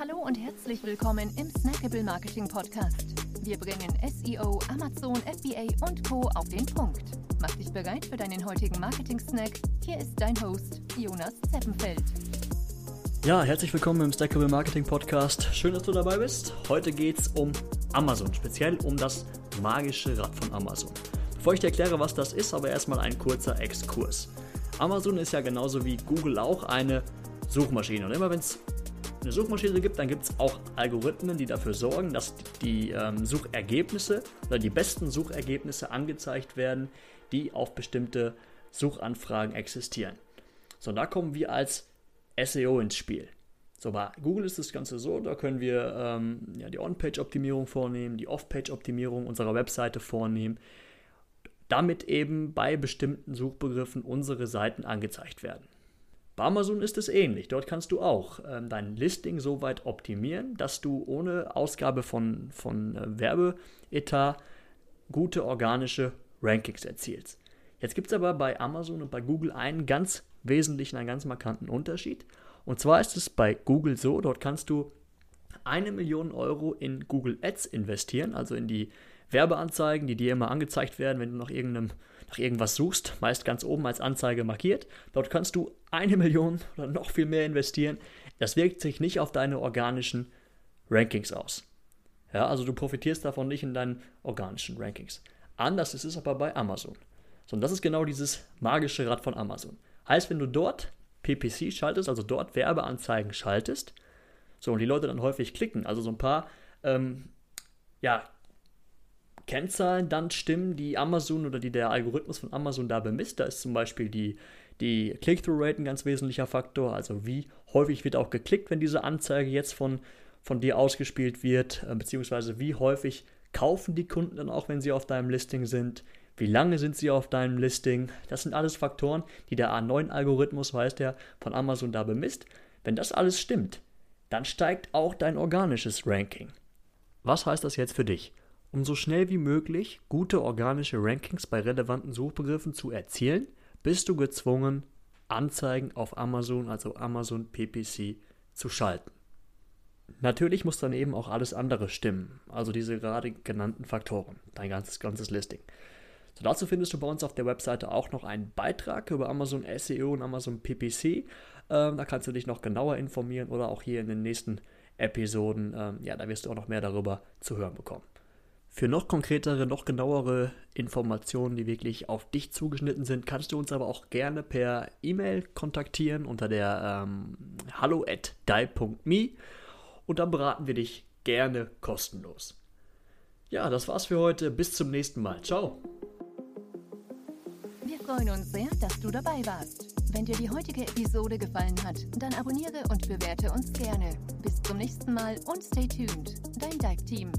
Hallo und herzlich willkommen im Snackable Marketing Podcast. Wir bringen SEO, Amazon, FBA und Co. auf den Punkt. Mach dich bereit für deinen heutigen Marketing-Snack. Hier ist dein Host, Jonas Zeppenfeld. Ja, herzlich willkommen im Stackable Marketing Podcast. Schön, dass du dabei bist. Heute geht es um Amazon, speziell um das magische Rad von Amazon. Bevor ich dir erkläre, was das ist, aber erstmal ein kurzer Exkurs. Amazon ist ja genauso wie Google auch eine Suchmaschine. Und immer wenn es eine Suchmaschine gibt, dann gibt es auch Algorithmen, die dafür sorgen, dass die ähm, Suchergebnisse oder die besten Suchergebnisse angezeigt werden, die auf bestimmte Suchanfragen existieren. So, da kommen wir als SEO ins Spiel. So, bei Google ist das Ganze so, da können wir ähm, ja, die On-Page-Optimierung vornehmen, die Off-Page-Optimierung unserer Webseite vornehmen, damit eben bei bestimmten Suchbegriffen unsere Seiten angezeigt werden. Bei Amazon ist es ähnlich. Dort kannst du auch ähm, dein Listing so weit optimieren, dass du ohne Ausgabe von, von äh, Werbeetat gute organische Rankings erzielst. Jetzt gibt es aber bei Amazon und bei Google einen ganz wesentlichen, einen ganz markanten Unterschied. Und zwar ist es bei Google so, dort kannst du eine Million Euro in Google Ads investieren, also in die Werbeanzeigen, die dir immer angezeigt werden, wenn du nach, irgendeinem, nach irgendwas suchst, meist ganz oben als Anzeige markiert. Dort kannst du eine Million oder noch viel mehr investieren. Das wirkt sich nicht auf deine organischen Rankings aus. Ja, also du profitierst davon nicht in deinen organischen Rankings. Anders ist es aber bei Amazon. So, und das ist genau dieses magische Rad von Amazon. Heißt, wenn du dort PPC schaltest, also dort Werbeanzeigen schaltest, so und die Leute dann häufig klicken, also so ein paar ähm, ja, Kennzahlen dann stimmen, die Amazon oder die der Algorithmus von Amazon da bemisst. Da ist zum Beispiel die, die Click-Through-Rate ein ganz wesentlicher Faktor, also wie häufig wird auch geklickt, wenn diese Anzeige jetzt von, von dir ausgespielt wird, äh, beziehungsweise wie häufig kaufen die Kunden dann auch, wenn sie auf deinem Listing sind, wie lange sind sie auf deinem Listing. Das sind alles Faktoren, die der A9-Algorithmus, weiß der, von Amazon da bemisst. Wenn das alles stimmt, dann steigt auch dein organisches Ranking. Was heißt das jetzt für dich? Um so schnell wie möglich gute organische Rankings bei relevanten Suchbegriffen zu erzielen, bist du gezwungen, Anzeigen auf Amazon, also Amazon PPC, zu schalten. Natürlich muss dann eben auch alles andere stimmen, also diese gerade genannten Faktoren, dein ganzes, ganzes Listing. So, dazu findest du bei uns auf der Webseite auch noch einen Beitrag über Amazon SEO und Amazon PPC. Ähm, da kannst du dich noch genauer informieren oder auch hier in den nächsten Episoden, ähm, ja, da wirst du auch noch mehr darüber zu hören bekommen. Für noch konkretere, noch genauere Informationen, die wirklich auf dich zugeschnitten sind, kannst du uns aber auch gerne per E-Mail kontaktieren unter der ähm, hallo at die.me und dann beraten wir dich gerne kostenlos. Ja, das war's für heute. Bis zum nächsten Mal. Ciao. Wir freuen uns sehr, dass du dabei warst. Wenn dir die heutige Episode gefallen hat, dann abonniere und bewerte uns gerne. Bis zum nächsten Mal und stay tuned. Dein Dive Team.